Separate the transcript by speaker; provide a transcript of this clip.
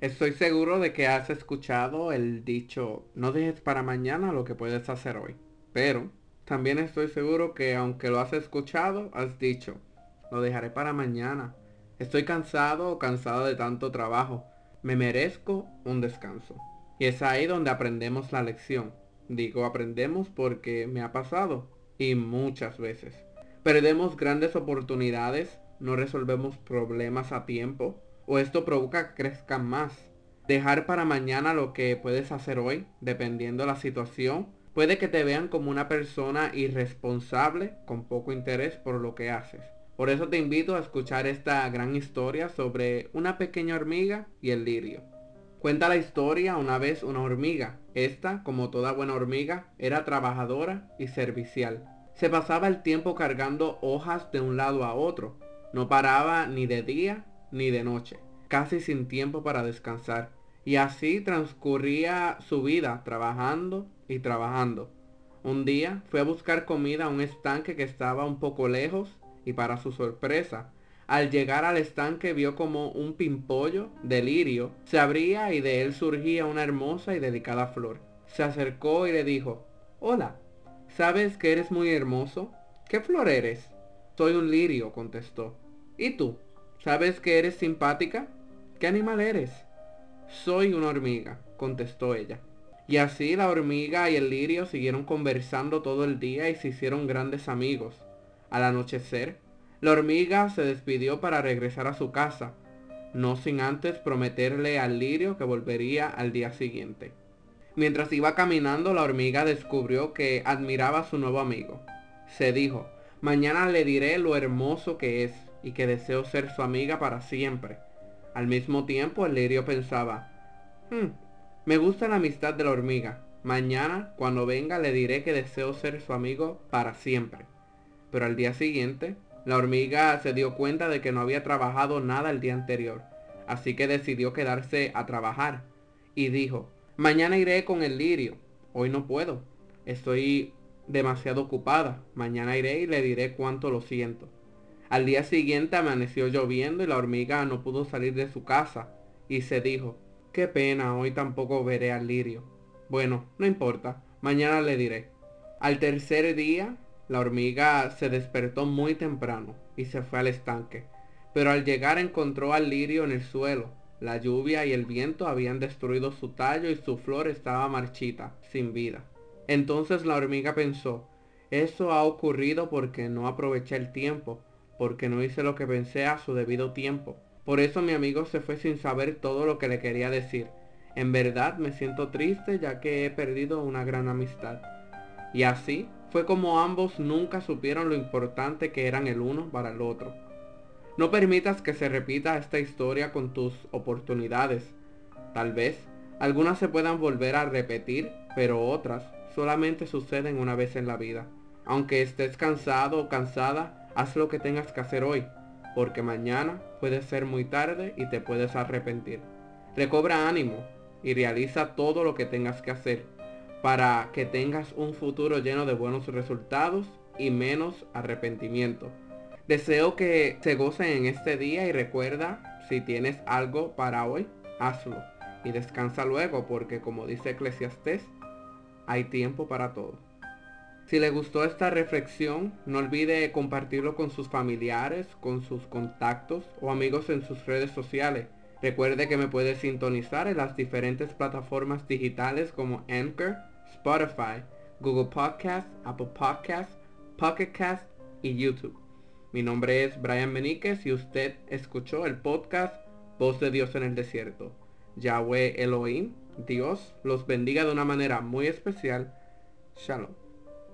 Speaker 1: Estoy seguro de que has escuchado el dicho, no dejes para mañana lo que puedes hacer hoy. Pero también estoy seguro que aunque lo has escuchado, has dicho, lo dejaré para mañana. Estoy cansado o cansado de tanto trabajo. Me merezco un descanso. Y es ahí donde aprendemos la lección. Digo aprendemos porque me ha pasado. Y muchas veces. Perdemos grandes oportunidades, no resolvemos problemas a tiempo, o esto provoca que crezcan más. Dejar para mañana lo que puedes hacer hoy, dependiendo la situación, puede que te vean como una persona irresponsable con poco interés por lo que haces. Por eso te invito a escuchar esta gran historia sobre una pequeña hormiga y el lirio. Cuenta la historia una vez una hormiga. Esta, como toda buena hormiga, era trabajadora y servicial. Se pasaba el tiempo cargando hojas de un lado a otro. No paraba ni de día ni de noche, casi sin tiempo para descansar. Y así transcurría su vida trabajando y trabajando. Un día fue a buscar comida a un estanque que estaba un poco lejos y para su sorpresa, al llegar al estanque vio como un pimpollo de lirio se abría y de él surgía una hermosa y delicada flor. Se acercó y le dijo, Hola, ¿sabes que eres muy hermoso? ¿Qué flor eres? Soy un lirio, contestó. ¿Y tú? ¿Sabes que eres simpática? ¿Qué animal eres? Soy una hormiga, contestó ella. Y así la hormiga y el lirio siguieron conversando todo el día y se hicieron grandes amigos. Al anochecer, la hormiga se despidió para regresar a su casa, no sin antes prometerle al lirio que volvería al día siguiente. Mientras iba caminando, la hormiga descubrió que admiraba a su nuevo amigo. Se dijo, mañana le diré lo hermoso que es y que deseo ser su amiga para siempre. Al mismo tiempo el lirio pensaba, hmm, me gusta la amistad de la hormiga. Mañana, cuando venga, le diré que deseo ser su amigo para siempre. Pero al día siguiente, la hormiga se dio cuenta de que no había trabajado nada el día anterior, así que decidió quedarse a trabajar. Y dijo, mañana iré con el lirio. Hoy no puedo. Estoy demasiado ocupada. Mañana iré y le diré cuánto lo siento. Al día siguiente amaneció lloviendo y la hormiga no pudo salir de su casa y se dijo, qué pena, hoy tampoco veré al lirio. Bueno, no importa, mañana le diré. Al tercer día, la hormiga se despertó muy temprano y se fue al estanque, pero al llegar encontró al lirio en el suelo. La lluvia y el viento habían destruido su tallo y su flor estaba marchita, sin vida. Entonces la hormiga pensó, eso ha ocurrido porque no aproveché el tiempo porque no hice lo que pensé a su debido tiempo. Por eso mi amigo se fue sin saber todo lo que le quería decir. En verdad me siento triste ya que he perdido una gran amistad. Y así fue como ambos nunca supieron lo importante que eran el uno para el otro. No permitas que se repita esta historia con tus oportunidades. Tal vez algunas se puedan volver a repetir, pero otras solamente suceden una vez en la vida. Aunque estés cansado o cansada, Haz lo que tengas que hacer hoy, porque mañana puede ser muy tarde y te puedes arrepentir. Recobra ánimo y realiza todo lo que tengas que hacer para que tengas un futuro lleno de buenos resultados y menos arrepentimiento. Deseo que se gocen en este día y recuerda, si tienes algo para hoy, hazlo y descansa luego porque como dice Eclesiastés, hay tiempo para todo. Si le gustó esta reflexión, no olvide compartirlo con sus familiares, con sus contactos o amigos en sus redes sociales. Recuerde que me puede sintonizar en las diferentes plataformas digitales como Anchor, Spotify, Google Podcasts, Apple Podcasts, Pocket Cast y YouTube. Mi nombre es Brian Beníquez y usted escuchó el podcast Voz de Dios en el Desierto. Yahweh Elohim, Dios los bendiga de una manera muy especial. Shalom.